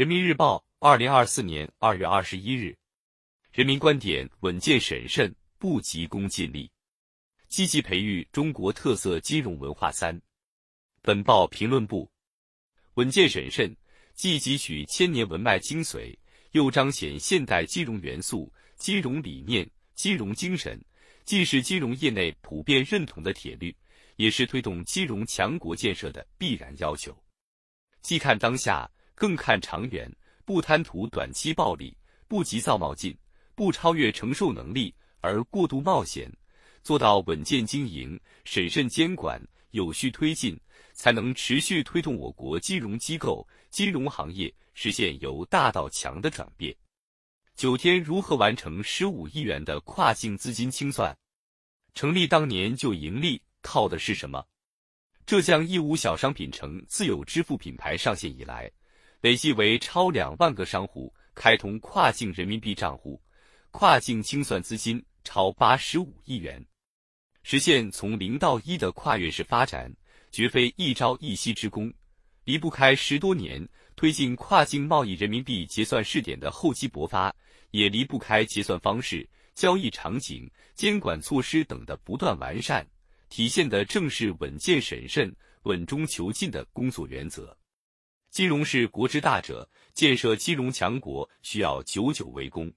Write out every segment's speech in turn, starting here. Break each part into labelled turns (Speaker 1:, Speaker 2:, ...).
Speaker 1: 人民日报，二零二四年二月二十一日。人民观点：稳健审慎，不急功近利，积极培育中国特色金融文化。三。本报评论部：稳健审慎，既汲取千年文脉精髓，又彰显现代金融元素、金融理念、金融精神，既是金融业内普遍认同的铁律，也是推动金融强国建设的必然要求。既看当下，更看长远，不贪图短期暴利，不急躁冒进。不超越承受能力而过度冒险，做到稳健经营、审慎监管、有序推进，才能持续推动我国金融机构、金融行业实现由大到强的转变。九天如何完成十五亿元的跨境资金清算？成立当年就盈利，靠的是什么？浙江义乌小商品城自有支付品牌上线以来，累计为超两万个商户开通跨境人民币账户。跨境清算资金超八十五亿元，实现从零到一的跨越式发展，绝非一朝一夕之功，离不开十多年推进跨境贸易人民币结算试点的厚积薄发，也离不开结算方式、交易场景、监管措施等的不断完善，体现的正是稳健审慎、稳中求进的工作原则。金融是国之大者，建设金融强国需要久久为功。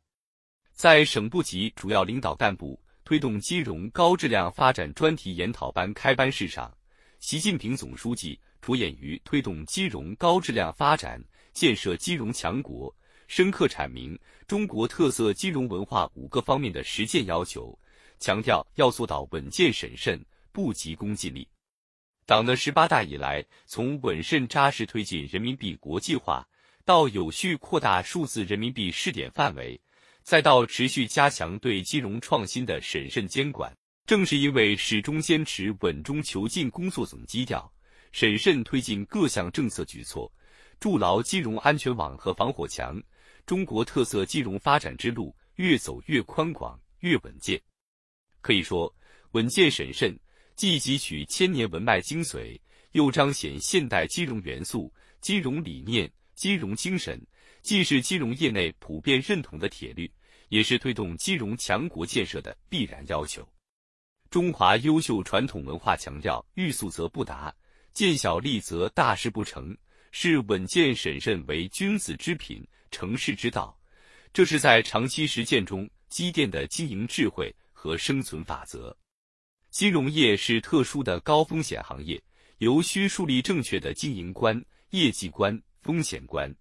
Speaker 1: 在省部级主要领导干部推动金融高质量发展专题研讨班开班式上，习近平总书记着眼于推动金融高质量发展、建设金融强国，深刻阐明中国特色金融文化五个方面的实践要求，强调要做到稳健审慎、不急功近利。党的十八大以来，从稳慎扎实推进人民币国际化，到有序扩大数字人民币试点范围。再到持续加强对金融创新的审慎监管，正是因为始终坚持稳中求进工作总基调，审慎推进各项政策举措，筑牢金融安全网和防火墙，中国特色金融发展之路越走越宽广、越稳健。可以说，稳健审慎既汲取千年文脉精髓，又彰显现代金融元素、金融理念、金融精神。既是金融业内普遍认同的铁律，也是推动金融强国建设的必然要求。中华优秀传统文化强调欲速则不达，见小利则大事不成，是稳健审慎为君子之品、成事之道。这是在长期实践中积淀的经营智慧和生存法则。金融业是特殊的高风险行业，尤需树立正确的经营观、业绩观、风险观。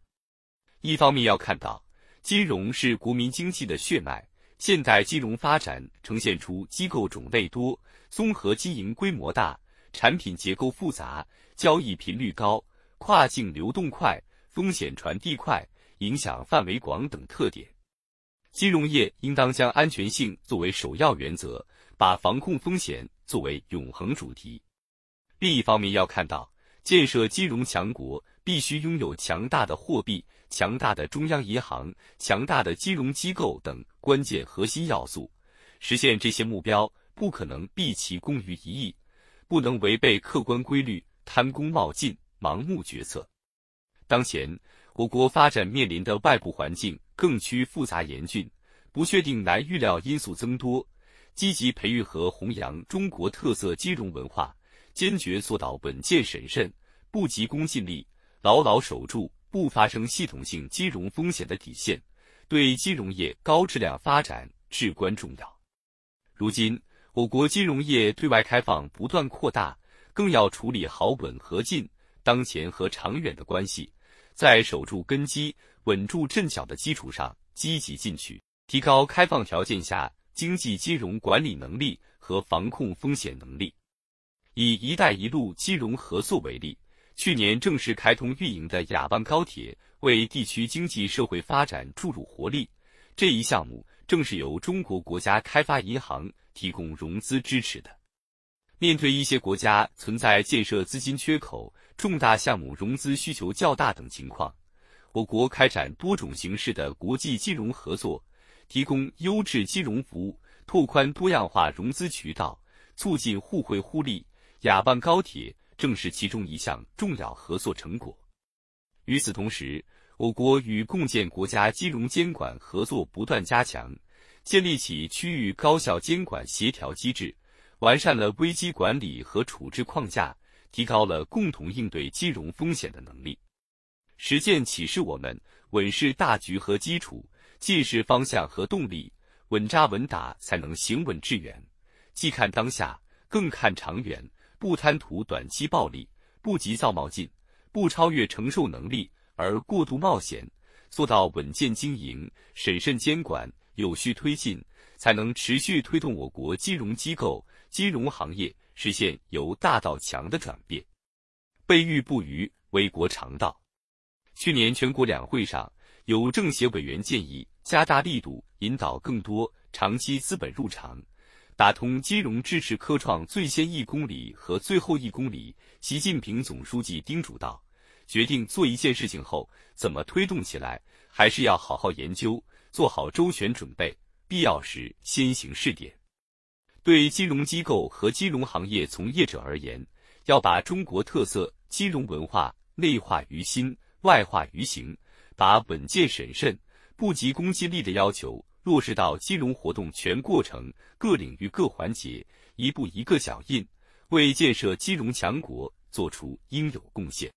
Speaker 1: 一方面要看到，金融是国民经济的血脉。现代金融发展呈现出机构种类多、综合经营规模大、产品结构复杂、交易频率高、跨境流动快、风险传递快、影响范围广等特点。金融业应当将安全性作为首要原则，把防控风险作为永恒主题。另一方面要看到，建设金融强国必须拥有强大的货币。强大的中央银行、强大的金融机构等关键核心要素，实现这些目标不可能毕其功于一役，不能违背客观规律、贪功冒进、盲目决策。当前，我国发展面临的外部环境更趋复杂严峻，不确定难预料因素增多。积极培育和弘扬中国特色金融文化，坚决做到稳健审慎、不急功近利，牢牢守住。不发生系统性金融风险的底线，对金融业高质量发展至关重要。如今，我国金融业对外开放不断扩大，更要处理好稳和进、当前和长远的关系，在守住根基、稳住阵脚的基础上积极进取，提高开放条件下经济金融管理能力和防控风险能力。以“一带一路”金融合作为例。去年正式开通运营的雅万高铁，为地区经济社会发展注入活力。这一项目正是由中国国家开发银行提供融资支持的。面对一些国家存在建设资金缺口、重大项目融资需求较大等情况，我国开展多种形式的国际金融合作，提供优质金融服务，拓宽多样化融资渠道，促进互惠互利。雅万高铁。正是其中一项重要合作成果。与此同时，我国与共建国家金融监管合作不断加强，建立起区域高效监管协调机制，完善了危机管理和处置框架，提高了共同应对金融风险的能力。实践启示我们，稳是大局和基础，进是方向和动力，稳扎稳打才能行稳致远。既看当下，更看长远，不贪图短期暴利，不急躁冒进，不超越承受能力。而过度冒险，做到稳健经营、审慎监管、有序推进，才能持续推动我国金融机构、金融行业实现由大到强的转变。备欲不虞，为国常道。去年全国两会上，有政协委员建议加大力度，引导更多长期资本入场，打通金融支持科创最先一公里和最后一公里。习近平总书记叮嘱道。决定做一件事情后，怎么推动起来，还是要好好研究，做好周全准备，必要时先行试点。对金融机构和金融行业从业者而言，要把中国特色金融文化内化于心、外化于行，把稳健审慎、不及攻击力的要求落实到金融活动全过程、各领域各环节，一步一个脚印，为建设金融强国做出应有贡献。